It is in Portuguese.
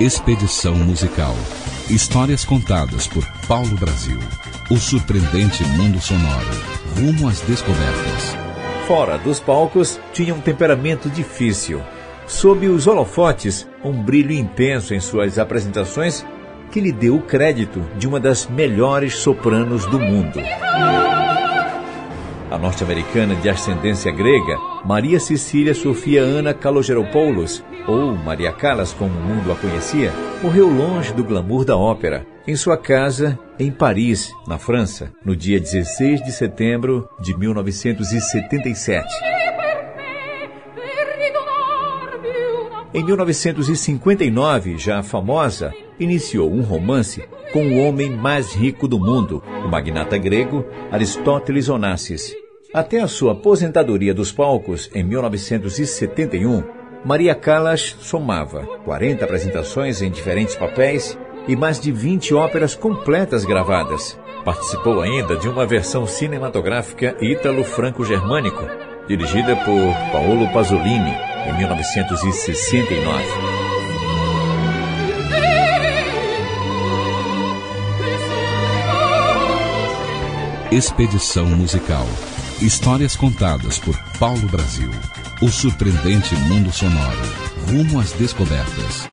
Expedição musical. Histórias contadas por Paulo Brasil. O surpreendente mundo sonoro. Rumo às descobertas. Fora dos palcos, tinha um temperamento difícil. Sob os holofotes, um brilho intenso em suas apresentações que lhe deu o crédito de uma das melhores sopranos do mundo. A norte-americana de ascendência grega, Maria Cecília Sofia Ana Kalogeropoulos, ou Maria Callas como o mundo a conhecia, morreu longe do glamour da ópera, em sua casa em Paris, na França, no dia 16 de setembro de 1977. Em 1959, já famosa, iniciou um romance com o homem mais rico do mundo, o magnata grego Aristóteles Onassis. Até a sua aposentadoria dos palcos, em 1971, Maria Callas somava 40 apresentações em diferentes papéis e mais de 20 óperas completas gravadas. Participou ainda de uma versão cinematográfica ítalo-franco-germânico, dirigida por Paolo Pasolini, em 1969. Expedição musical. Histórias contadas por Paulo Brasil. O surpreendente mundo sonoro. Rumo às descobertas.